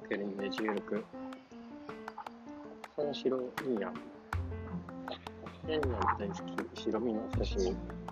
けるイメー16。三白いいやん。ヤンヤン大好き、白身の刺身。